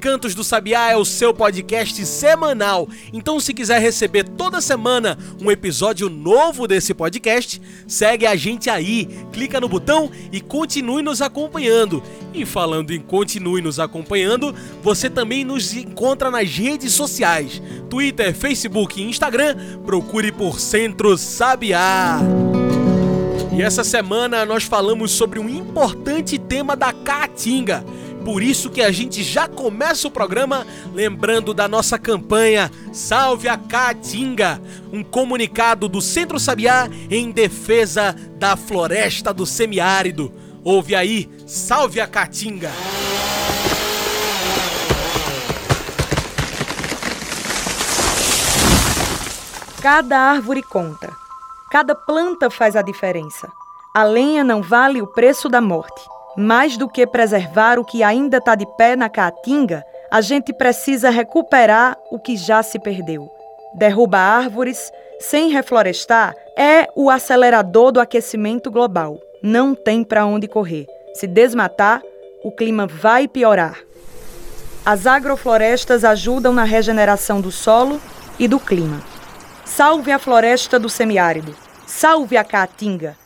Cantos do Sabiá é o seu podcast semanal. Então, se quiser receber toda semana um episódio novo desse podcast, segue a gente aí, clica no botão e continue nos acompanhando. E falando em continue nos acompanhando, você também nos encontra nas redes sociais: Twitter, Facebook e Instagram. Procure por Centro Sabiá. E essa semana nós falamos sobre um importante tema da Caatinga por isso que a gente já começa o programa lembrando da nossa campanha Salve a Caatinga, um comunicado do Centro Sabiá em defesa da floresta do semiárido. Ouve aí, Salve a Caatinga! Cada árvore conta. Cada planta faz a diferença. A lenha não vale o preço da morte. Mais do que preservar o que ainda está de pé na caatinga, a gente precisa recuperar o que já se perdeu. Derruba árvores sem reflorestar é o acelerador do aquecimento global. Não tem para onde correr. Se desmatar, o clima vai piorar. As agroflorestas ajudam na regeneração do solo e do clima. Salve a floresta do semiárido. Salve a caatinga.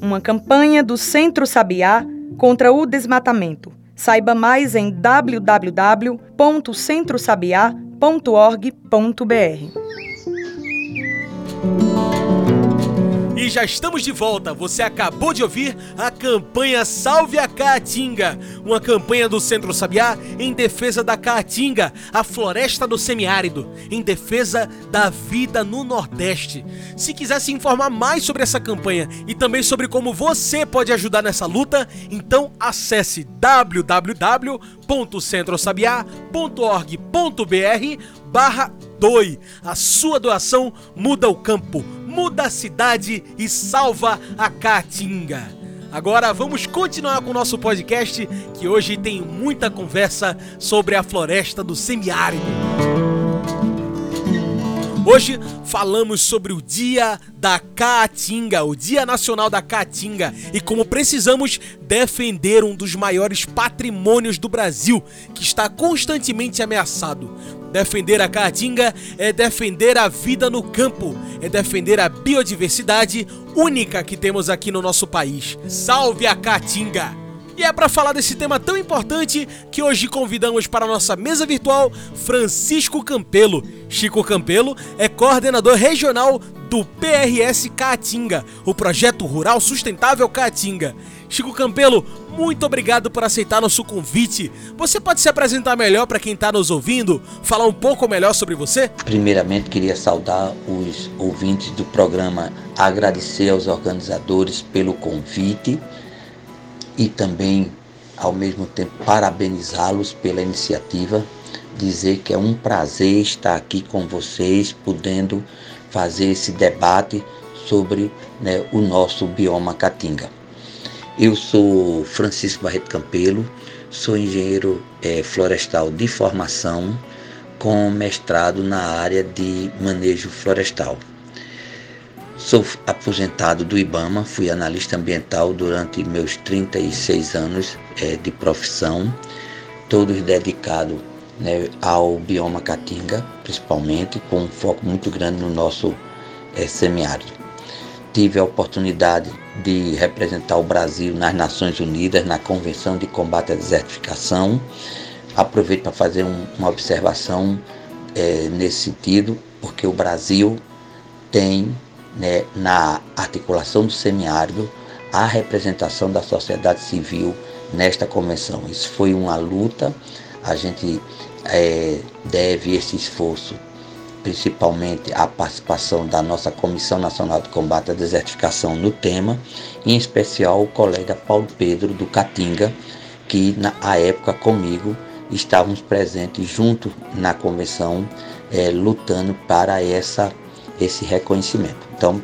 Uma campanha do Centro Sabiá contra o desmatamento. Saiba mais em www.centrosabiá.org.br. E já estamos de volta. Você acabou de ouvir a campanha Salve a Caatinga, uma campanha do Centro Sabiá em defesa da Caatinga, a floresta do semiárido, em defesa da vida no Nordeste. Se quiser se informar mais sobre essa campanha e também sobre como você pode ajudar nessa luta, então acesse www.centrosabiá.org.br barra doe. A sua doação muda o campo muda a cidade e salva a Caatinga. Agora vamos continuar com o nosso podcast que hoje tem muita conversa sobre a floresta do semiárido. Hoje falamos sobre o Dia da Caatinga, o Dia Nacional da Caatinga, e como precisamos defender um dos maiores patrimônios do Brasil, que está constantemente ameaçado. Defender a Caatinga é defender a vida no campo, é defender a biodiversidade única que temos aqui no nosso país. Salve a Caatinga! E é para falar desse tema tão importante que hoje convidamos para a nossa mesa virtual Francisco Campelo. Chico Campelo é coordenador regional do PRS Caatinga, o projeto rural sustentável Caatinga. Chico Campelo, muito obrigado por aceitar nosso convite. Você pode se apresentar melhor para quem está nos ouvindo? Falar um pouco melhor sobre você? Primeiramente, queria saudar os ouvintes do programa, agradecer aos organizadores pelo convite e também, ao mesmo tempo, parabenizá-los pela iniciativa. Dizer que é um prazer estar aqui com vocês, podendo fazer esse debate sobre né, o nosso bioma Caatinga. Eu sou Francisco Barreto Campelo, sou engenheiro é, florestal de formação, com mestrado na área de manejo florestal. Sou aposentado do IBAMA, fui analista ambiental durante meus 36 anos é, de profissão, todos dedicados né, ao bioma Caatinga, principalmente, com um foco muito grande no nosso é, semiárido. Tive a oportunidade de representar o Brasil nas Nações Unidas, na Convenção de Combate à Desertificação. Aproveito para fazer um, uma observação é, nesse sentido, porque o Brasil tem né, na articulação do semiárido a representação da sociedade civil nesta convenção. Isso foi uma luta, a gente é, deve esse esforço principalmente à participação da nossa Comissão Nacional de Combate à Desertificação no tema, em especial o colega Paulo Pedro do Catinga, que na a época comigo estávamos presentes junto na convenção, é, lutando para essa, esse reconhecimento. Então,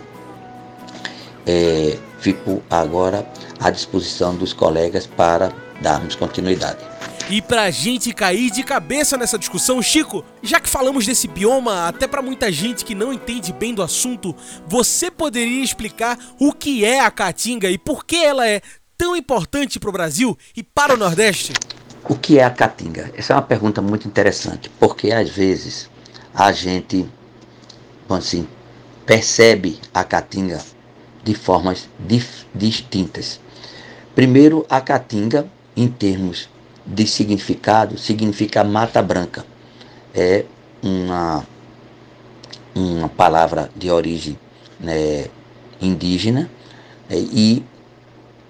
é, fico agora à disposição dos colegas para darmos continuidade. E pra gente cair de cabeça nessa discussão, Chico, já que falamos desse bioma, até para muita gente que não entende bem do assunto, você poderia explicar o que é a caatinga e por que ela é tão importante para o Brasil e para o Nordeste? O que é a caatinga? Essa é uma pergunta muito interessante, porque às vezes a gente, assim, percebe a caatinga de formas dif distintas. Primeiro, a caatinga, em termos de significado, significa mata branca. É uma, uma palavra de origem né, indígena né, e,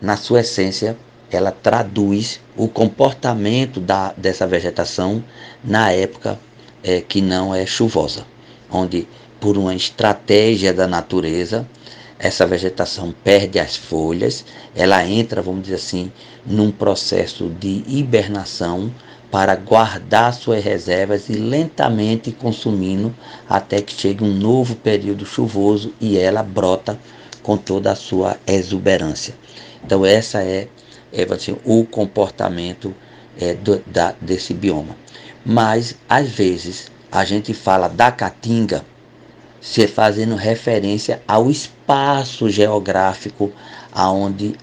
na sua essência, ela traduz o comportamento da, dessa vegetação na época é, que não é chuvosa, onde, por uma estratégia da natureza, essa vegetação perde as folhas, ela entra, vamos dizer assim, num processo de hibernação para guardar suas reservas e lentamente consumindo até que chegue um novo período chuvoso e ela brota com toda a sua exuberância. Então essa é, é assim, o comportamento é, do, da, desse bioma. Mas às vezes a gente fala da caatinga se fazendo referência ao espaço geográfico aonde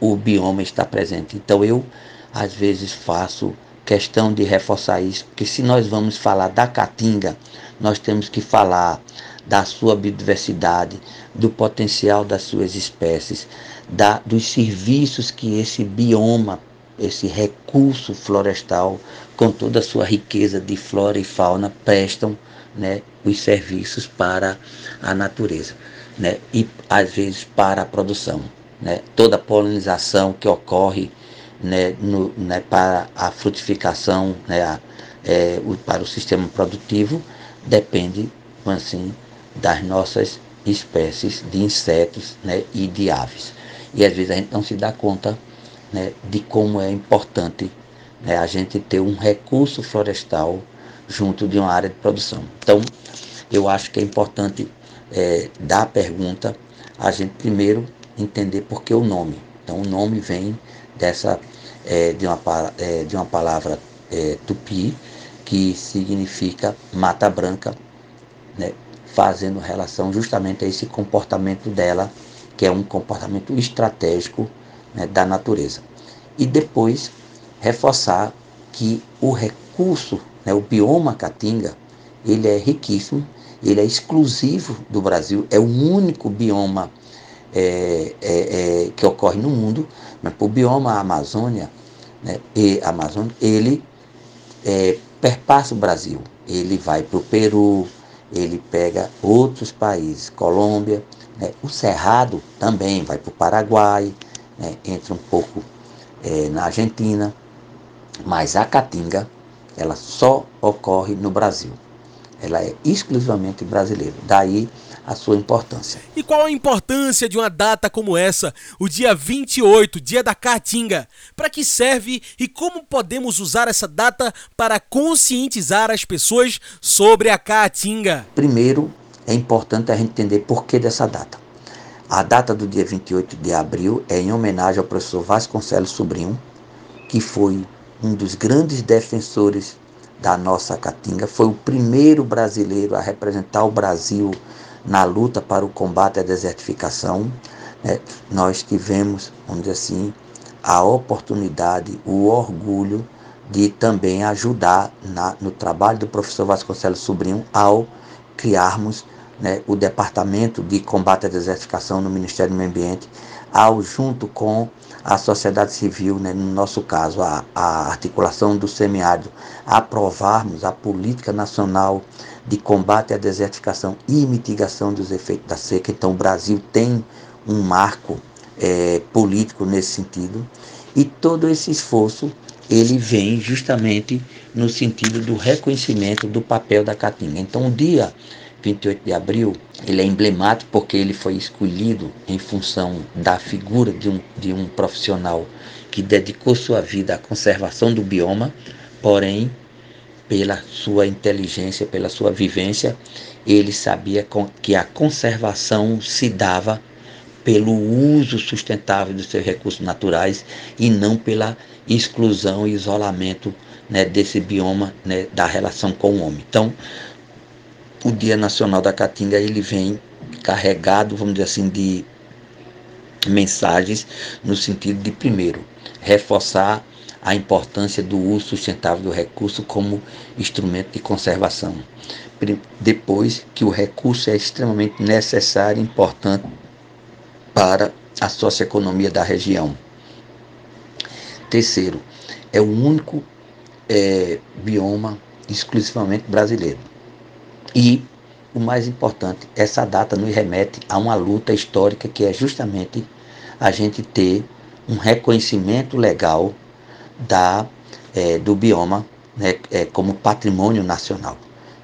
o bioma está presente. Então eu às vezes faço questão de reforçar isso, porque se nós vamos falar da caatinga, nós temos que falar da sua biodiversidade, do potencial das suas espécies, da, dos serviços que esse bioma, esse recurso florestal, com toda a sua riqueza de flora e fauna, prestam né, os serviços para a natureza né, e às vezes para a produção. Né, toda a polinização que ocorre né, no, né, para a frutificação, né, a, é, o, para o sistema produtivo, depende assim, das nossas espécies de insetos né, e de aves. E às vezes a gente não se dá conta né, de como é importante né, a gente ter um recurso florestal junto de uma área de produção. Então, eu acho que é importante é, dar a pergunta, a gente primeiro entender por que o nome. Então, o nome vem dessa é, de, uma, é, de uma palavra é, tupi, que significa mata branca, né, fazendo relação justamente a esse comportamento dela, que é um comportamento estratégico né, da natureza. E depois reforçar que o recurso né? O bioma caatinga ele é riquíssimo, ele é exclusivo do Brasil, é o único bioma é, é, é, que ocorre no mundo, mas o bioma Amazônia né, e Amazônia, ele é, perpassa o Brasil, ele vai para o Peru, ele pega outros países, Colômbia, né, o Cerrado também vai para o Paraguai, né, entra um pouco é, na Argentina, mas a Caatinga ela só ocorre no Brasil. Ela é exclusivamente brasileira. Daí a sua importância. E qual a importância de uma data como essa, o dia 28, dia da Caatinga? Para que serve e como podemos usar essa data para conscientizar as pessoas sobre a Caatinga? Primeiro, é importante a gente entender por que dessa data. A data do dia 28 de abril é em homenagem ao professor Vasconcelos Sobrinho, que foi um dos grandes defensores da nossa caatinga, foi o primeiro brasileiro a representar o Brasil na luta para o combate à desertificação. Né? Nós tivemos, vamos dizer assim, a oportunidade, o orgulho de também ajudar na, no trabalho do professor Vasconcelos Sobrinho ao criarmos né, o Departamento de Combate à Desertificação no Ministério do Meio Ambiente, ao junto com a sociedade civil, né, no nosso caso, a, a articulação do semiárido, aprovarmos a política nacional de combate à desertificação e mitigação dos efeitos da seca. Então, o Brasil tem um marco é, político nesse sentido e todo esse esforço ele vem justamente no sentido do reconhecimento do papel da Caatinga. Então, o dia 28 de abril, ele é emblemático porque ele foi escolhido em função da figura de um, de um profissional que dedicou sua vida à conservação do bioma, porém, pela sua inteligência, pela sua vivência, ele sabia que a conservação se dava pelo uso sustentável dos seus recursos naturais e não pela exclusão e isolamento né, desse bioma né, da relação com o homem. Então, o Dia Nacional da Caatinga ele vem carregado, vamos dizer assim, de mensagens no sentido de primeiro reforçar a importância do uso sustentável do recurso como instrumento de conservação. Depois que o recurso é extremamente necessário e importante para a socioeconomia da região. Terceiro, é o único é, bioma exclusivamente brasileiro. E o mais importante, essa data nos remete a uma luta histórica que é justamente a gente ter um reconhecimento legal da, é, do bioma né, é, como patrimônio nacional.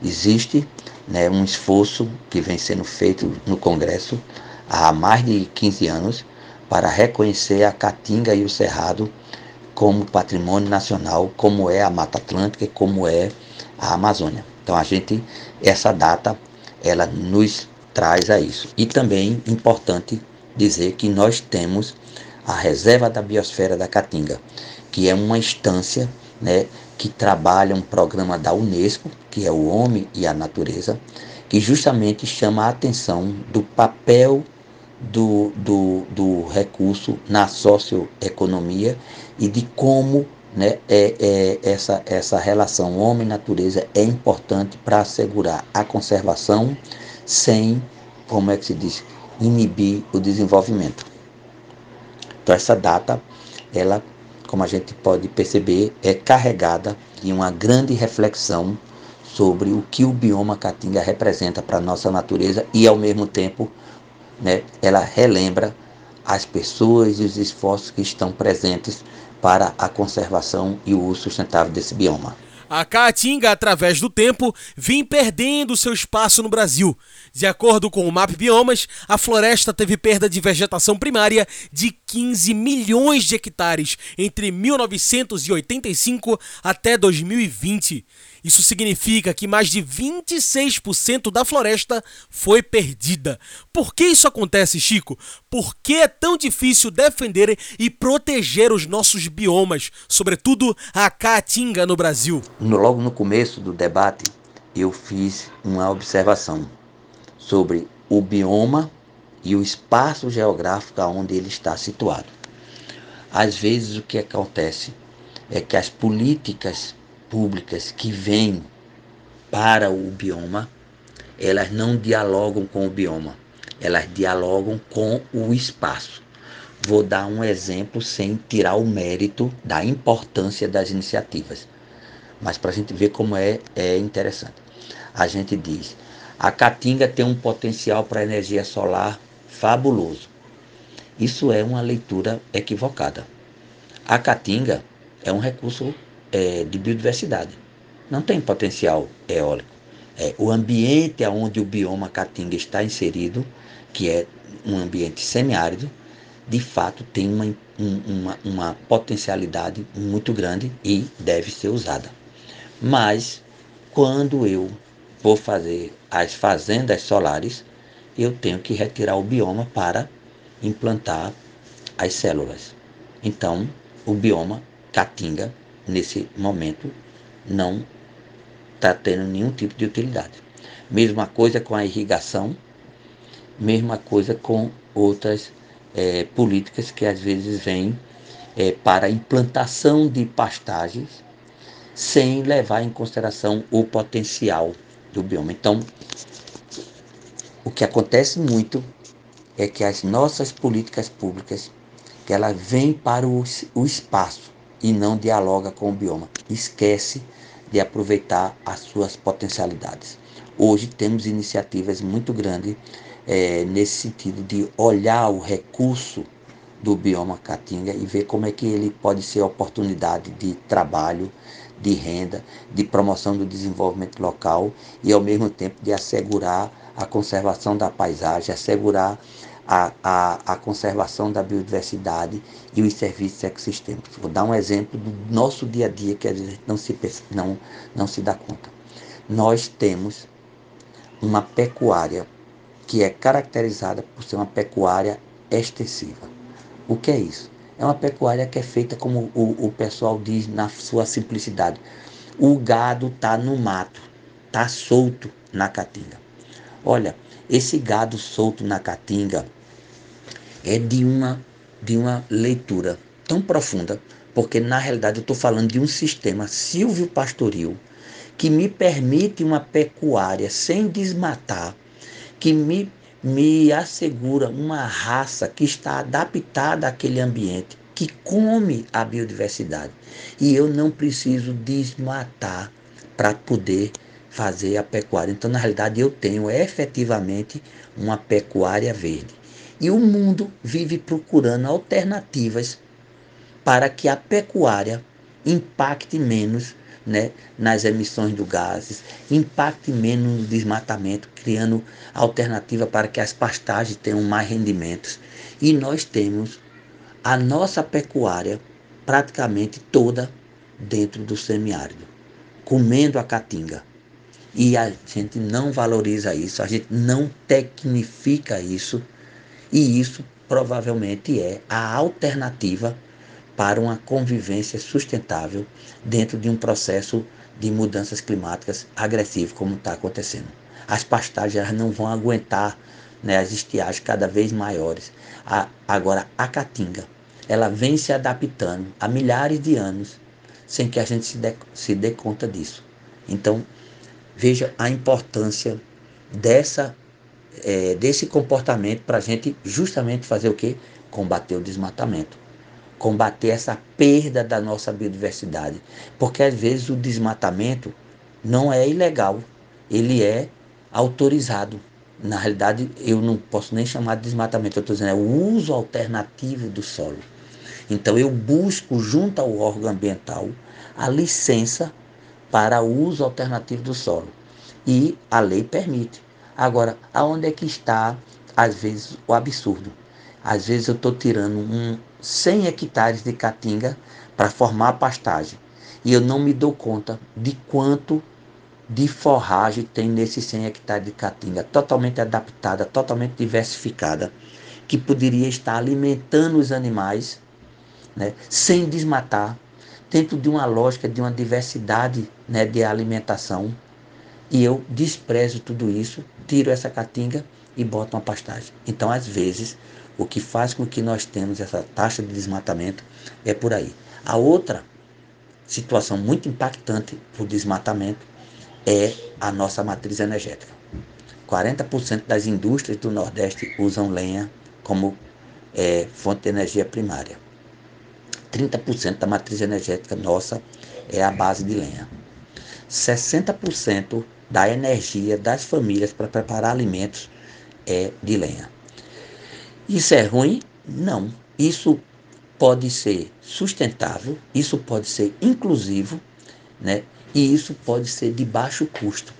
Existe né, um esforço que vem sendo feito no Congresso há mais de 15 anos para reconhecer a Caatinga e o Cerrado como patrimônio nacional, como é a Mata Atlântica como é a Amazônia. Então a gente essa data ela nos traz a isso. E também importante dizer que nós temos a reserva da biosfera da Caatinga, que é uma instância, né, que trabalha um programa da UNESCO, que é o Homem e a Natureza, que justamente chama a atenção do papel do, do, do recurso na socioeconomia e de como né, é, é, essa, essa relação homem-natureza é importante para assegurar a conservação sem, como é que se diz, inibir o desenvolvimento. Então essa data, ela, como a gente pode perceber, é carregada de uma grande reflexão sobre o que o bioma caatinga representa para a nossa natureza e ao mesmo tempo né, ela relembra as pessoas e os esforços que estão presentes para a conservação e o uso sustentável desse bioma. A caatinga, através do tempo, vem perdendo seu espaço no Brasil. De acordo com o MAP Biomas, a floresta teve perda de vegetação primária de 15 milhões de hectares entre 1985 até 2020. Isso significa que mais de 26% da floresta foi perdida. Por que isso acontece, Chico? Por que é tão difícil defender e proteger os nossos biomas, sobretudo a caatinga no Brasil? Logo no começo do debate, eu fiz uma observação sobre o bioma e o espaço geográfico onde ele está situado. Às vezes o que acontece é que as políticas públicas que vêm para o bioma, elas não dialogam com o bioma, elas dialogam com o espaço. Vou dar um exemplo sem tirar o mérito da importância das iniciativas, mas para a gente ver como é, é interessante. A gente diz: a Caatinga tem um potencial para energia solar fabuloso. Isso é uma leitura equivocada. A Caatinga é um recurso é, de biodiversidade. Não tem potencial eólico. É, o ambiente onde o bioma caatinga está inserido, que é um ambiente semiárido, de fato tem uma, uma, uma potencialidade muito grande e deve ser usada. Mas quando eu vou fazer as fazendas solares, eu tenho que retirar o bioma para implantar as células. Então, o bioma caatinga nesse momento, não está tendo nenhum tipo de utilidade. Mesma coisa com a irrigação, mesma coisa com outras é, políticas que às vezes vêm é, para implantação de pastagens sem levar em consideração o potencial do bioma. Então, o que acontece muito é que as nossas políticas públicas que elas vêm para o, o espaço e não dialoga com o bioma. Esquece de aproveitar as suas potencialidades. Hoje temos iniciativas muito grandes é, nesse sentido de olhar o recurso do bioma caatinga e ver como é que ele pode ser oportunidade de trabalho, de renda, de promoção do desenvolvimento local e, ao mesmo tempo, de assegurar a conservação da paisagem, assegurar a, a, a conservação da biodiversidade e os serviços ecossistêmicos. Vou dar um exemplo do nosso dia a dia que a gente não se, não, não se dá conta. Nós temos uma pecuária que é caracterizada por ser uma pecuária extensiva. O que é isso? É uma pecuária que é feita como o, o pessoal diz na sua simplicidade. O gado está no mato, está solto na caatinga. Olha, esse gado solto na caatinga é de uma, de uma leitura tão profunda, porque na realidade eu estou falando de um sistema silvio-pastoril que me permite uma pecuária sem desmatar, que me, me assegura uma raça que está adaptada àquele ambiente, que come a biodiversidade. E eu não preciso desmatar para poder fazer a pecuária. Então, na realidade, eu tenho efetivamente uma pecuária verde. E o mundo vive procurando alternativas para que a pecuária impacte menos né, nas emissões de gases, impacte menos no desmatamento, criando alternativa para que as pastagens tenham mais rendimentos. E nós temos a nossa pecuária praticamente toda dentro do semiárido, comendo a caatinga. E a gente não valoriza isso, a gente não tecnifica isso, e isso provavelmente é a alternativa para uma convivência sustentável dentro de um processo de mudanças climáticas agressivo como está acontecendo. As pastagens não vão aguentar né, as estiagens cada vez maiores. A, agora, a caatinga, ela vem se adaptando há milhares de anos sem que a gente se dê, se dê conta disso. Então, veja a importância dessa, é, desse comportamento para a gente justamente fazer o que? Combater o desmatamento combater essa perda da nossa biodiversidade. Porque às vezes o desmatamento não é ilegal, ele é autorizado. Na realidade, eu não posso nem chamar de desmatamento, eu estou dizendo, é o uso alternativo do solo. Então, eu busco, junto ao órgão ambiental, a licença para uso alternativo do solo. E a lei permite. Agora, aonde é que está, às vezes, o absurdo? Às vezes eu estou tirando um, 100 hectares de caatinga para formar a pastagem. E eu não me dou conta de quanto de forragem tem nesses 100 hectares de caatinga, totalmente adaptada, totalmente diversificada, que poderia estar alimentando os animais, né, sem desmatar, dentro de uma lógica de uma diversidade né, de alimentação. E eu desprezo tudo isso, tiro essa caatinga e boto uma pastagem. Então, às vezes, o que faz com que nós temos essa taxa de desmatamento é por aí. A outra situação muito impactante por desmatamento é a nossa matriz energética. 40% das indústrias do Nordeste usam lenha como é, fonte de energia primária. 30% da matriz energética nossa é a base de lenha. 60% da energia das famílias para preparar alimentos é de lenha. Isso é ruim? Não. Isso pode ser sustentável, isso pode ser inclusivo, né? E isso pode ser de baixo custo.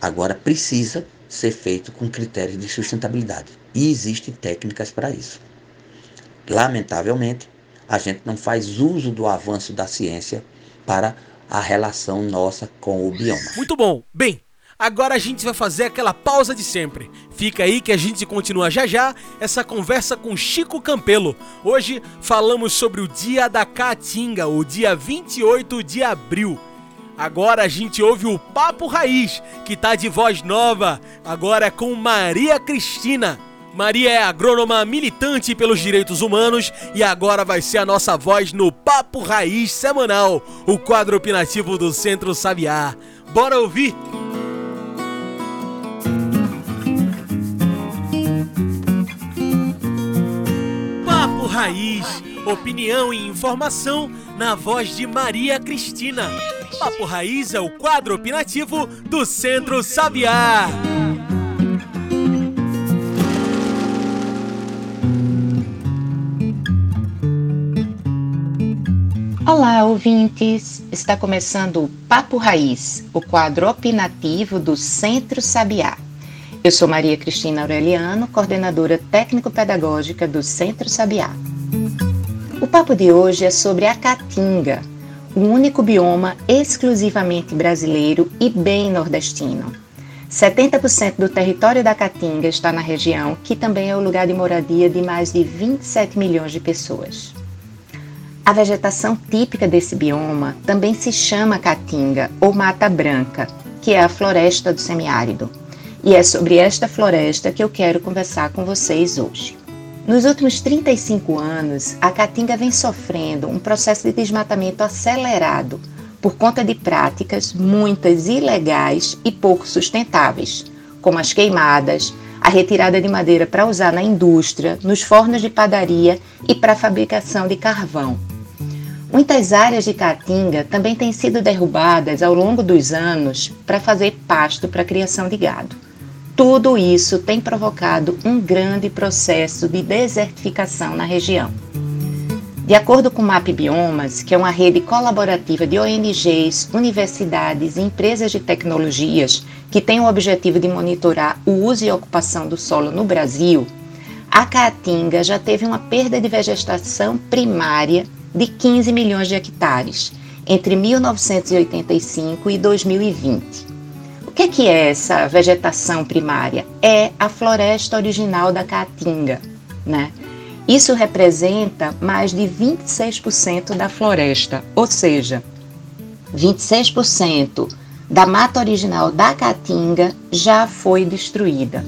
Agora precisa ser feito com critérios de sustentabilidade. E existem técnicas para isso. Lamentavelmente, a gente não faz uso do avanço da ciência para a relação nossa com o bioma. Muito bom. Bem, Agora a gente vai fazer aquela pausa de sempre. Fica aí que a gente continua já já essa conversa com Chico Campelo. Hoje falamos sobre o Dia da Caatinga, o dia 28 de abril. Agora a gente ouve o Papo Raiz, que tá de voz nova, agora com Maria Cristina. Maria é agrônoma militante pelos direitos humanos e agora vai ser a nossa voz no Papo Raiz semanal, o quadro opinativo do Centro Sabiá. Bora ouvir? Raiz, opinião e informação na voz de Maria Cristina. Papo Raiz é o quadro opinativo do Centro Sabiá. Olá, ouvintes! Está começando o Papo Raiz, o quadro opinativo do Centro Sabiá. Eu sou Maria Cristina Aureliano, coordenadora técnico-pedagógica do Centro Sabiá. O papo de hoje é sobre a caatinga, o único bioma exclusivamente brasileiro e bem nordestino. 70% do território da Caatinga está na região, que também é o lugar de moradia de mais de 27 milhões de pessoas. A vegetação típica desse bioma também se chama caatinga ou mata branca, que é a floresta do semiárido. E é sobre esta floresta que eu quero conversar com vocês hoje. Nos últimos 35 anos, a caatinga vem sofrendo um processo de desmatamento acelerado por conta de práticas, muitas ilegais e pouco sustentáveis, como as queimadas, a retirada de madeira para usar na indústria, nos fornos de padaria e para a fabricação de carvão. Muitas áreas de caatinga também têm sido derrubadas ao longo dos anos para fazer pasto para a criação de gado. Tudo isso tem provocado um grande processo de desertificação na região. De acordo com o MAP Biomas, que é uma rede colaborativa de ONGs, universidades e empresas de tecnologias que tem o objetivo de monitorar o uso e ocupação do solo no Brasil, a Caatinga já teve uma perda de vegetação primária de 15 milhões de hectares entre 1985 e 2020. O que é, que é essa vegetação primária? É a floresta original da Caatinga, né? Isso representa mais de 26% da floresta, ou seja, 26% da mata original da Caatinga já foi destruída.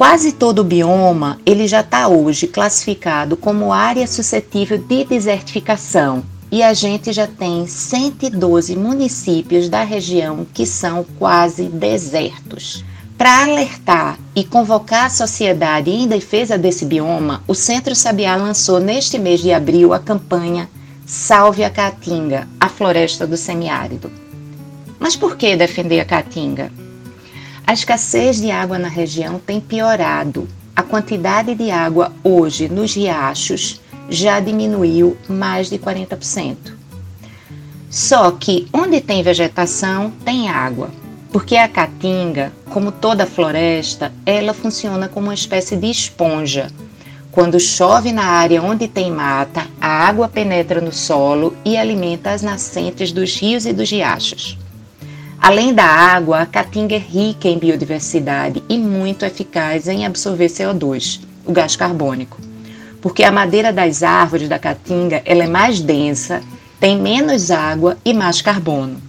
Quase todo o bioma ele já está hoje classificado como área suscetível de desertificação e a gente já tem 112 municípios da região que são quase desertos. Para alertar e convocar a sociedade em defesa desse bioma, o Centro Sabiá lançou neste mês de abril a campanha Salve a Caatinga, a floresta do semiárido. Mas por que defender a Caatinga? A escassez de água na região tem piorado. A quantidade de água hoje nos riachos já diminuiu mais de 40%. Só que onde tem vegetação, tem água, porque a caatinga, como toda floresta, ela funciona como uma espécie de esponja. Quando chove na área onde tem mata, a água penetra no solo e alimenta as nascentes dos rios e dos riachos. Além da água, a caatinga é rica em biodiversidade e muito eficaz em absorver CO2, o gás carbônico. Porque a madeira das árvores da caatinga ela é mais densa, tem menos água e mais carbono.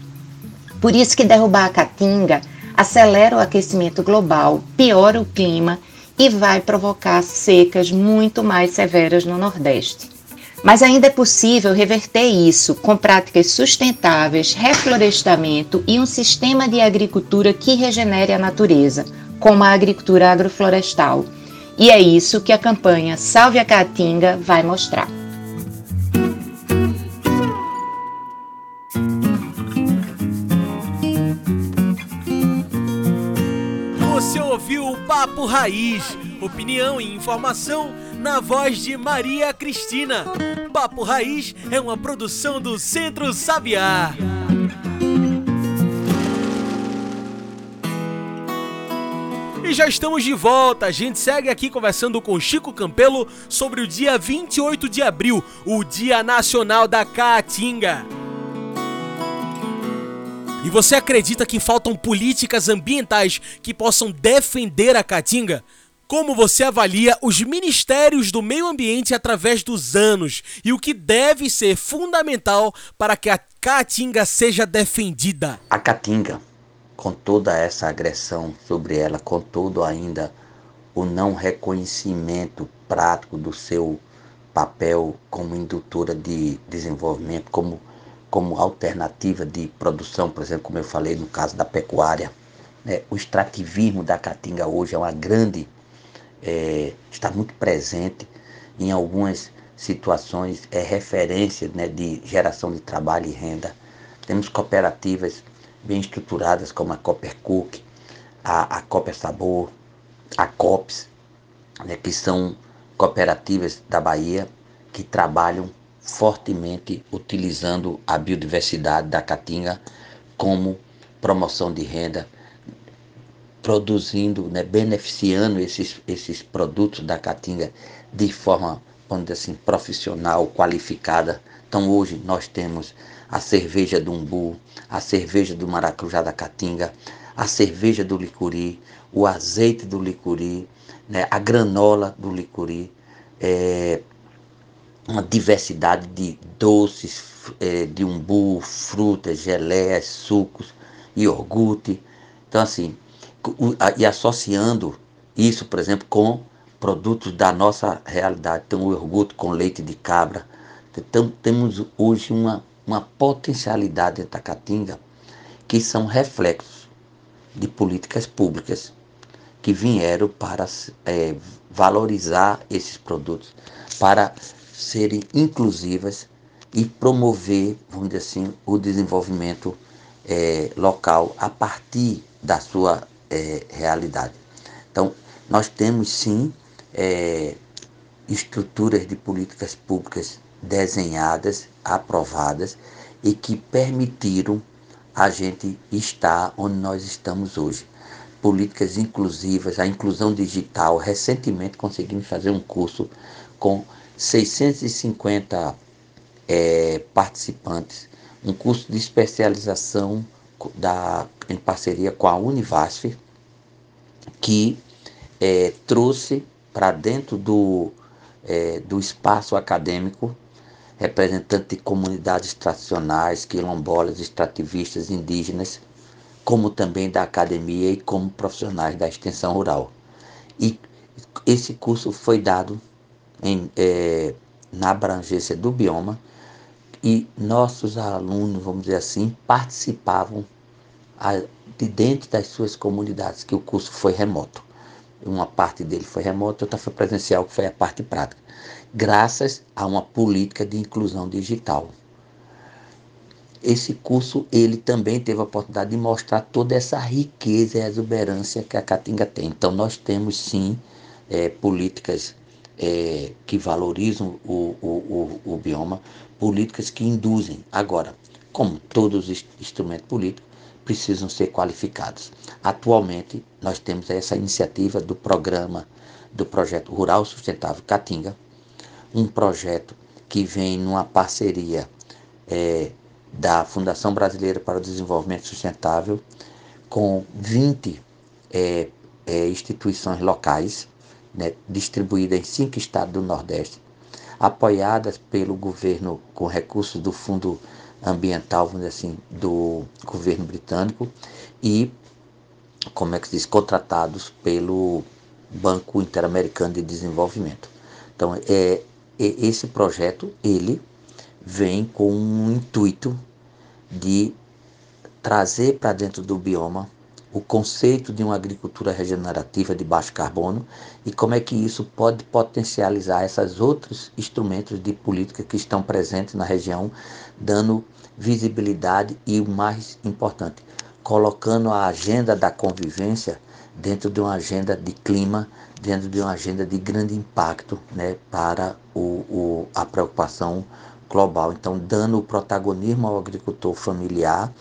Por isso que derrubar a caatinga acelera o aquecimento global, piora o clima e vai provocar secas muito mais severas no Nordeste. Mas ainda é possível reverter isso com práticas sustentáveis, reflorestamento e um sistema de agricultura que regenere a natureza, como a agricultura agroflorestal. E é isso que a campanha Salve a Caatinga vai mostrar. Você ouviu o Papo Raiz, opinião e informação na voz de Maria Cristina. Papo Raiz é uma produção do Centro Sabiá. E já estamos de volta. A gente segue aqui conversando com Chico Campelo sobre o dia 28 de abril, o Dia Nacional da Caatinga. E você acredita que faltam políticas ambientais que possam defender a Caatinga? Como você avalia os ministérios do meio ambiente através dos anos e o que deve ser fundamental para que a Caatinga seja defendida? A Caatinga, com toda essa agressão sobre ela, com todo ainda o não reconhecimento prático do seu papel como indutora de desenvolvimento, como, como alternativa de produção, por exemplo, como eu falei no caso da pecuária. Né? O extrativismo da Caatinga hoje é uma grande é, está muito presente em algumas situações, é referência né, de geração de trabalho e renda. Temos cooperativas bem estruturadas como a Copper Cook, a, a Copper Sabor, a COPS, né, que são cooperativas da Bahia que trabalham fortemente utilizando a biodiversidade da caatinga como promoção de renda, produzindo, né, beneficiando esses, esses produtos da caatinga de forma, vamos dizer assim, profissional, qualificada. Então hoje nós temos a cerveja do umbu, a cerveja do maracujá da caatinga, a cerveja do licuri, o azeite do licuri, né, a granola do licuri, é, uma diversidade de doces, é, de umbu, frutas, geleias, sucos, iogurte. Então, assim, e associando isso, por exemplo, com produtos da nossa realidade. Então, o iogurte com leite de cabra. Então, temos hoje uma, uma potencialidade em Tacatinga que são reflexos de políticas públicas que vieram para é, valorizar esses produtos, para serem inclusivas e promover, vamos dizer assim, o desenvolvimento é, local a partir da sua é, realidade. Então, nós temos sim é, estruturas de políticas públicas desenhadas, aprovadas e que permitiram a gente estar onde nós estamos hoje. Políticas inclusivas, a inclusão digital. Recentemente conseguimos fazer um curso com 650 é, participantes, um curso de especialização da, em parceria com a Univasf, que é, trouxe para dentro do, é, do espaço acadêmico representantes de comunidades tradicionais, quilombolas, extrativistas, indígenas, como também da academia e como profissionais da extensão rural. E esse curso foi dado em, é, na abrangência do bioma e nossos alunos, vamos dizer assim, participavam de dentro das suas comunidades, que o curso foi remoto. Uma parte dele foi remoto, outra foi presencial, que foi a parte prática, graças a uma política de inclusão digital. Esse curso, ele também teve a oportunidade de mostrar toda essa riqueza e exuberância que a Caatinga tem. Então, nós temos sim é, políticas é, que valorizam o, o, o, o bioma, políticas que induzem. Agora, como todos os instrumentos políticos, precisam ser qualificados. Atualmente, nós temos essa iniciativa do programa do projeto Rural Sustentável Caatinga, um projeto que vem numa parceria é, da Fundação Brasileira para o Desenvolvimento Sustentável com 20 é, é, instituições locais né, distribuída em cinco estados do Nordeste, apoiadas pelo governo com recursos do Fundo Ambiental, vamos dizer assim, do governo britânico e, como é que se diz, contratados pelo Banco Interamericano de Desenvolvimento. Então, é, é esse projeto, ele vem com um intuito de trazer para dentro do bioma o conceito de uma agricultura regenerativa de baixo carbono e como é que isso pode potencializar esses outros instrumentos de política que estão presentes na região, dando visibilidade e o mais importante, colocando a agenda da convivência dentro de uma agenda de clima, dentro de uma agenda de grande impacto né, para o, o, a preocupação global. Então, dando o protagonismo ao agricultor familiar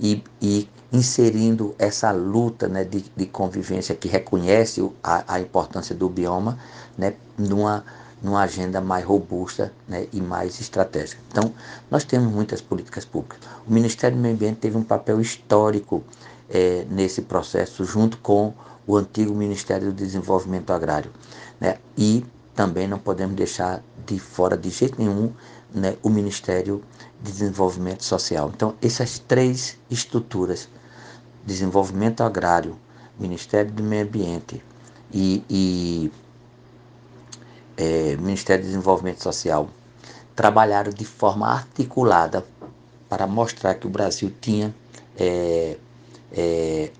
e, e inserindo essa luta né, de, de convivência que reconhece a, a importância do bioma né, numa, numa agenda mais robusta né, e mais estratégica. Então, nós temos muitas políticas públicas. O Ministério do Meio Ambiente teve um papel histórico é, nesse processo, junto com o antigo Ministério do Desenvolvimento Agrário. Né, e também não podemos deixar de fora de jeito nenhum né, o Ministério de Desenvolvimento Social. Então, essas três estruturas Desenvolvimento Agrário, Ministério do Meio Ambiente e, e é, Ministério do Desenvolvimento Social trabalharam de forma articulada para mostrar que o Brasil tinha é, é,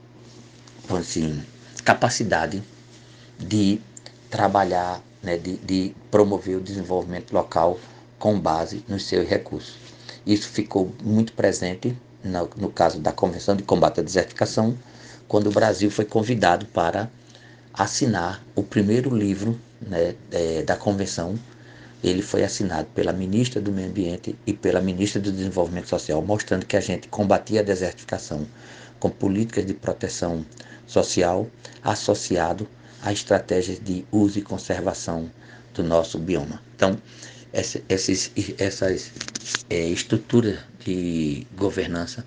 assim, capacidade de trabalhar, né, de, de promover o desenvolvimento local com base nos seus recursos. Isso ficou muito presente no, no caso da Convenção de Combate à Desertificação, quando o Brasil foi convidado para assinar o primeiro livro né, é, da Convenção ele foi assinado pela ministra do Meio Ambiente e pela ministra do Desenvolvimento Social, mostrando que a gente combatia a desertificação com políticas de proteção social associado a estratégias de uso e conservação do nosso bioma. Então, essa, essas, essas é, estruturas de governança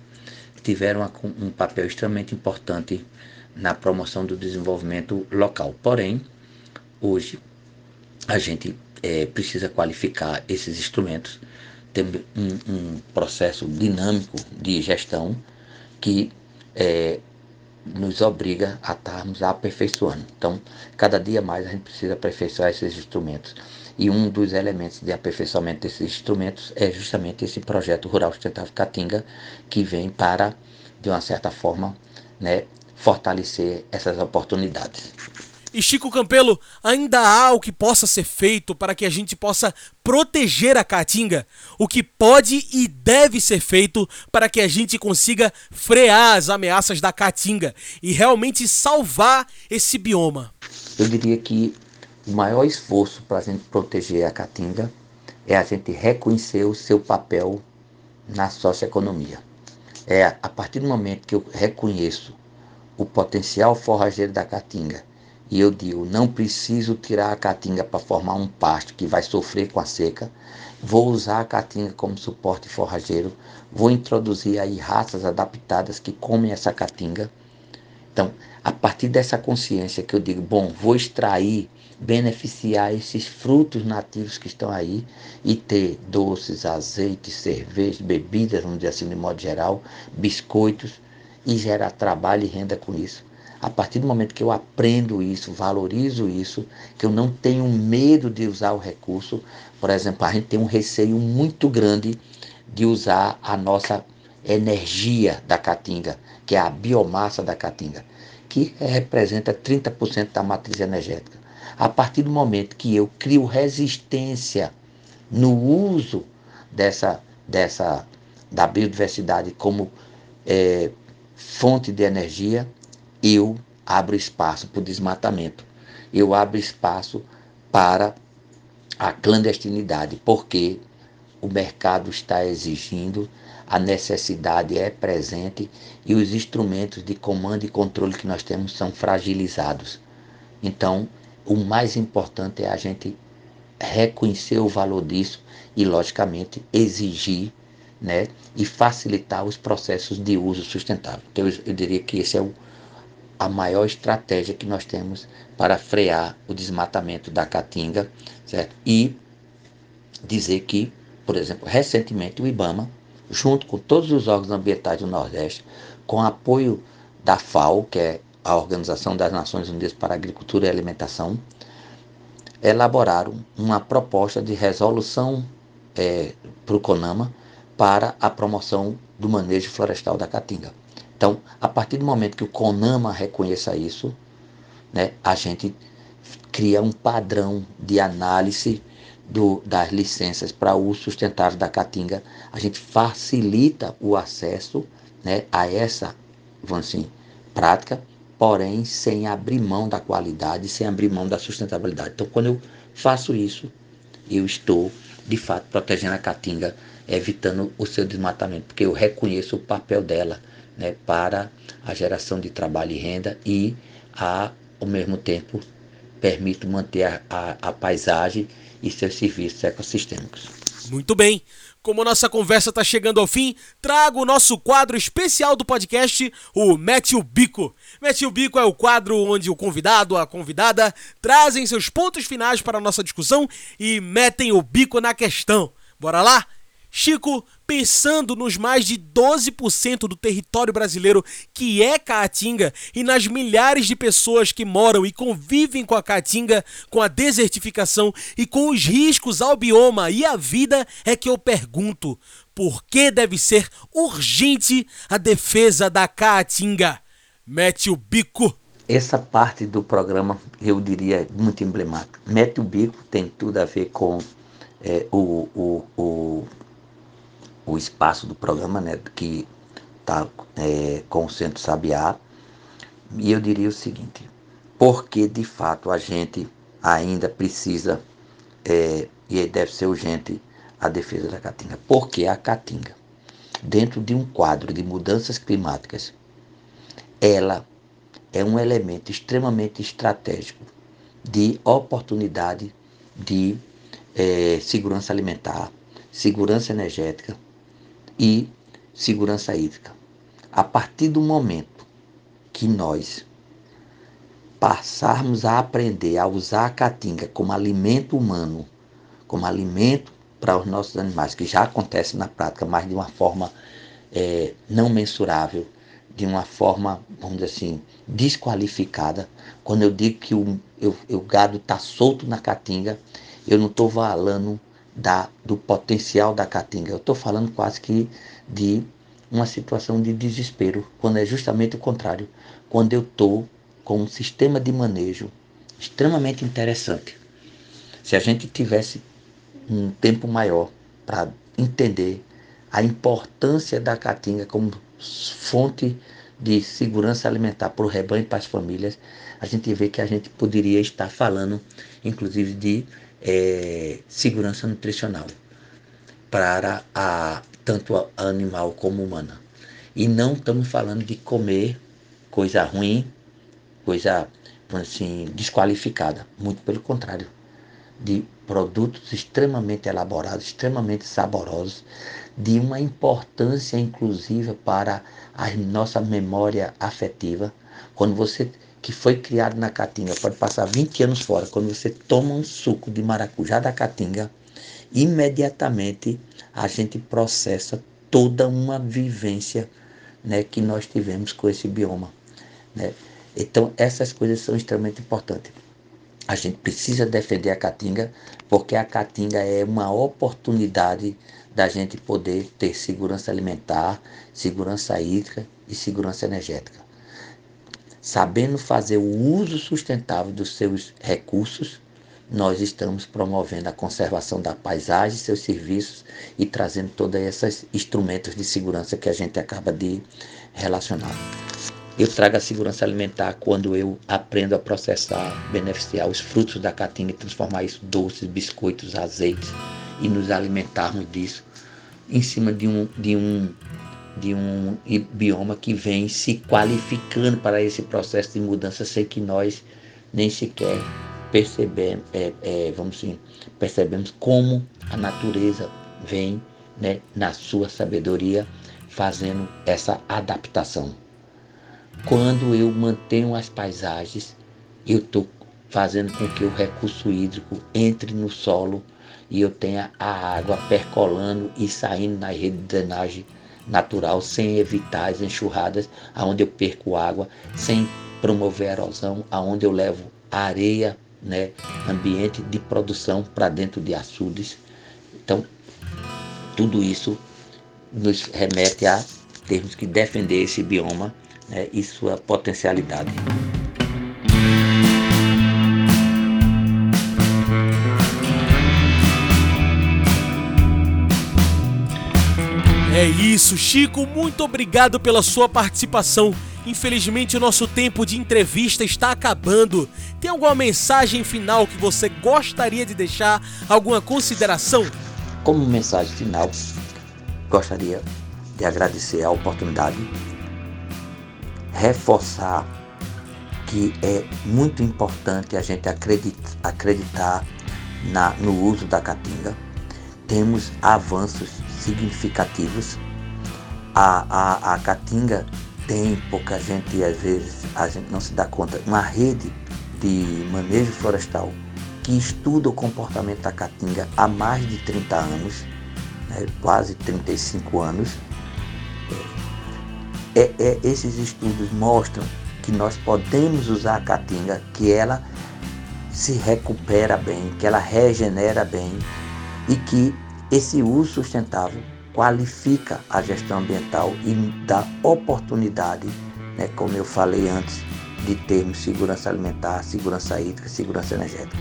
tiveram um papel extremamente importante na promoção do desenvolvimento local. Porém, hoje a gente é, precisa qualificar esses instrumentos, tem um, um, processo dinâmico de gestão que é, nos obriga a estarmos aperfeiçoando. Então, cada dia mais a gente precisa aperfeiçoar esses instrumentos. E um dos elementos de aperfeiçoamento desses instrumentos é justamente esse projeto Rural Sustentável Caatinga, que vem para, de uma certa forma, né, fortalecer essas oportunidades. E Chico Campelo, ainda há o que possa ser feito para que a gente possa proteger a caatinga? O que pode e deve ser feito para que a gente consiga frear as ameaças da caatinga e realmente salvar esse bioma? Eu diria que o maior esforço para a gente proteger a caatinga é a gente reconhecer o seu papel na socioeconomia. É a partir do momento que eu reconheço o potencial forrageiro da caatinga e eu digo, não preciso tirar a caatinga para formar um pasto que vai sofrer com a seca. Vou usar a caatinga como suporte forrageiro. Vou introduzir aí raças adaptadas que comem essa caatinga. Então, a partir dessa consciência que eu digo, bom, vou extrair, beneficiar esses frutos nativos que estão aí e ter doces, azeites, cervejas, bebidas, vamos dizer assim, de modo geral, biscoitos e gerar trabalho e renda com isso a partir do momento que eu aprendo isso, valorizo isso, que eu não tenho medo de usar o recurso, por exemplo, a gente tem um receio muito grande de usar a nossa energia da caatinga, que é a biomassa da caatinga, que representa 30% da matriz energética. A partir do momento que eu crio resistência no uso dessa, dessa da biodiversidade como é, fonte de energia, eu abro espaço para o desmatamento, eu abro espaço para a clandestinidade, porque o mercado está exigindo, a necessidade é presente e os instrumentos de comando e controle que nós temos são fragilizados. Então, o mais importante é a gente reconhecer o valor disso e, logicamente, exigir né, e facilitar os processos de uso sustentável. Então, eu, diria que esse é o, a maior estratégia que nós temos para frear o desmatamento da caatinga, certo? E dizer que, por exemplo, recentemente o IBAMA, junto com todos os órgãos ambientais do Nordeste, com apoio da FAO, que é a Organização das Nações Unidas para a Agricultura e Alimentação, elaboraram uma proposta de resolução é, para o CONAMA para a promoção do manejo florestal da caatinga. Então, a partir do momento que o CONAMA reconheça isso, né, a gente cria um padrão de análise do, das licenças para uso sustentável da caatinga, a gente facilita o acesso né, a essa vamos assim, prática, porém sem abrir mão da qualidade, sem abrir mão da sustentabilidade. Então, quando eu faço isso, eu estou, de fato, protegendo a caatinga, evitando o seu desmatamento, porque eu reconheço o papel dela né, para a geração de trabalho e renda e, a, ao mesmo tempo, permite manter a, a, a paisagem e seus serviços ecossistêmicos. Muito bem. Como nossa conversa está chegando ao fim, trago o nosso quadro especial do podcast, o Mete o Bico. Mete o Bico é o quadro onde o convidado, a convidada, trazem seus pontos finais para a nossa discussão e metem o bico na questão. Bora lá? Chico, pensando nos mais de 12% do território brasileiro que é caatinga e nas milhares de pessoas que moram e convivem com a caatinga, com a desertificação e com os riscos ao bioma e à vida, é que eu pergunto: por que deve ser urgente a defesa da caatinga? Mete o bico. Essa parte do programa eu diria muito emblemática. Mete o bico tem tudo a ver com é, o, o, o o espaço do programa, né, que está é, com o Centro Sabiá. E eu diria o seguinte: porque de fato a gente ainda precisa é, e deve ser urgente a defesa da caatinga. Porque a caatinga, dentro de um quadro de mudanças climáticas, ela é um elemento extremamente estratégico de oportunidade de é, segurança alimentar, segurança energética e segurança hídrica. A partir do momento que nós passarmos a aprender a usar a caatinga como alimento humano, como alimento para os nossos animais, que já acontece na prática, mas de uma forma é, não mensurável, de uma forma, vamos dizer assim, desqualificada. Quando eu digo que o, eu, o gado está solto na caatinga, eu não estou falando da, do potencial da caatinga, eu estou falando quase que de uma situação de desespero, quando é justamente o contrário, quando eu estou com um sistema de manejo extremamente interessante. Se a gente tivesse um tempo maior para entender a importância da caatinga como fonte de segurança alimentar para o rebanho e para as famílias, a gente vê que a gente poderia estar falando, inclusive, de é, segurança nutricional para a, tanto a animal como humana. E não estamos falando de comer coisa ruim, coisa assim, desqualificada. Muito pelo contrário. De produtos extremamente elaborados, extremamente saborosos, de uma importância inclusiva para a nossa memória afetiva. Quando você que foi criado na caatinga pode passar 20 anos fora, quando você toma um suco de maracujá da caatinga, imediatamente a gente processa toda uma vivência né, que nós tivemos com esse bioma. Né? Então, essas coisas são extremamente importantes. A gente precisa defender a caatinga, porque a caatinga é uma oportunidade da gente poder ter segurança alimentar, segurança hídrica e segurança energética. Sabendo fazer o uso sustentável dos seus recursos, nós estamos promovendo a conservação da paisagem, seus serviços e trazendo todos esses instrumentos de segurança que a gente acaba de relacionar. Eu trago a segurança alimentar quando eu aprendo a processar, beneficiar os frutos da caatinga e transformar isso em doces, biscoitos, azeites e nos alimentarmos disso em cima de um, de um, de um bioma que vem se qualificando para esse processo de mudança sem que nós nem sequer percebemos, é, é, vamos assim, percebemos como a natureza vem né, na sua sabedoria fazendo essa adaptação. Quando eu mantenho as paisagens, eu estou fazendo com que o recurso hídrico entre no solo e eu tenha a água percolando e saindo na rede de drenagem natural, sem evitar as enxurradas, aonde eu perco água, sem promover erosão, aonde eu levo areia, né, ambiente de produção para dentro de açudes. Então, tudo isso nos remete a termos que defender esse bioma né, e sua potencialidade. É isso, Chico, muito obrigado pela sua participação. Infelizmente, o nosso tempo de entrevista está acabando. Tem alguma mensagem final que você gostaria de deixar? Alguma consideração? Como mensagem final, gostaria de agradecer a oportunidade reforçar que é muito importante a gente acreditar, acreditar na, no uso da caatinga. Temos avanços significativos. A, a, a caatinga tem pouca gente, às vezes a gente não se dá conta, uma rede de manejo florestal que estuda o comportamento da caatinga há mais de 30 anos, né, quase 35 anos, é, é, esses estudos mostram que nós podemos usar a caatinga, que ela se recupera bem, que ela regenera bem e que esse uso sustentável qualifica a gestão ambiental e dá oportunidade, né, como eu falei antes, de termos segurança alimentar, segurança hídrica, segurança energética.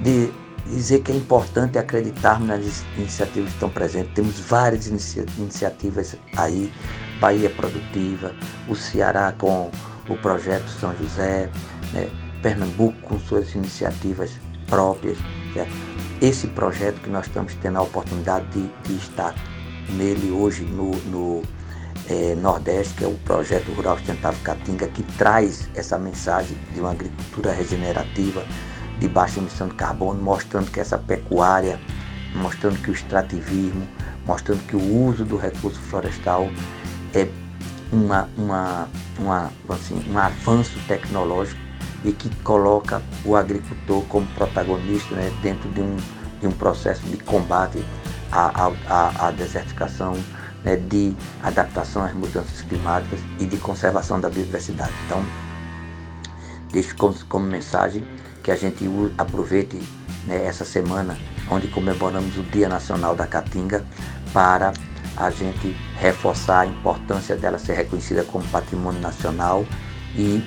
De dizer que é importante acreditarmos nas iniciativas que estão presentes. Temos várias inicia iniciativas aí Bahia Produtiva, o Ceará com o projeto São José, né? Pernambuco com suas iniciativas próprias, certo? Esse projeto que nós estamos tendo a oportunidade de, de estar nele hoje no, no é, Nordeste, que é o projeto Rural Sustentável Caatinga, que traz essa mensagem de uma agricultura regenerativa, de baixa emissão de carbono, mostrando que essa pecuária, mostrando que o extrativismo, mostrando que o uso do recurso florestal é uma, uma, uma, assim, um avanço tecnológico e que coloca o agricultor como protagonista né, dentro de um, de um processo de combate à, à, à desertificação, né, de adaptação às mudanças climáticas e de conservação da biodiversidade. Então, deixo como, como mensagem que a gente aproveite né, essa semana, onde comemoramos o Dia Nacional da Caatinga, para a gente reforçar a importância dela ser reconhecida como patrimônio nacional e,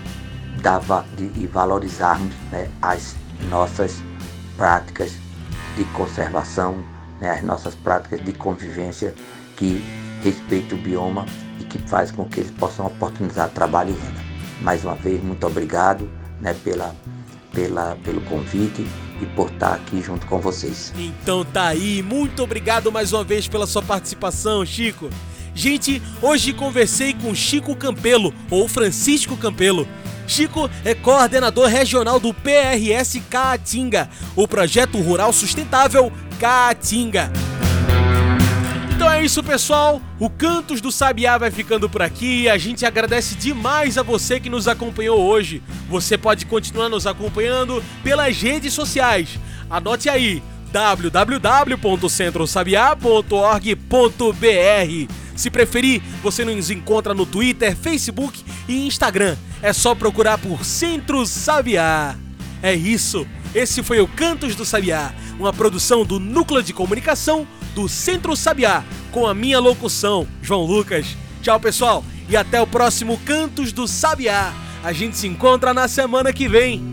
dar, de, e valorizarmos né, as nossas práticas de conservação, né, as nossas práticas de convivência que respeitam o bioma e que faz com que eles possam oportunizar trabalho e renda. Mais uma vez, muito obrigado né, pela, pela, pelo convite e por estar aqui junto com vocês. Então tá aí, muito obrigado mais uma vez pela sua participação, Chico. Gente, hoje conversei com Chico Campelo, ou Francisco Campelo. Chico é coordenador regional do PRS Caatinga, o projeto rural sustentável Caatinga. Então é isso, pessoal. O Cantos do Sabiá vai ficando por aqui. A gente agradece demais a você que nos acompanhou hoje. Você pode continuar nos acompanhando pelas redes sociais. Anote aí www.centrosabiá.org.br. Se preferir, você nos encontra no Twitter, Facebook e Instagram. É só procurar por Centro Sabiá. É isso. Esse foi o Cantos do Sabiá, uma produção do Núcleo de Comunicação do Centro Sabiá, com a minha locução, João Lucas. Tchau, pessoal, e até o próximo Cantos do Sabiá. A gente se encontra na semana que vem.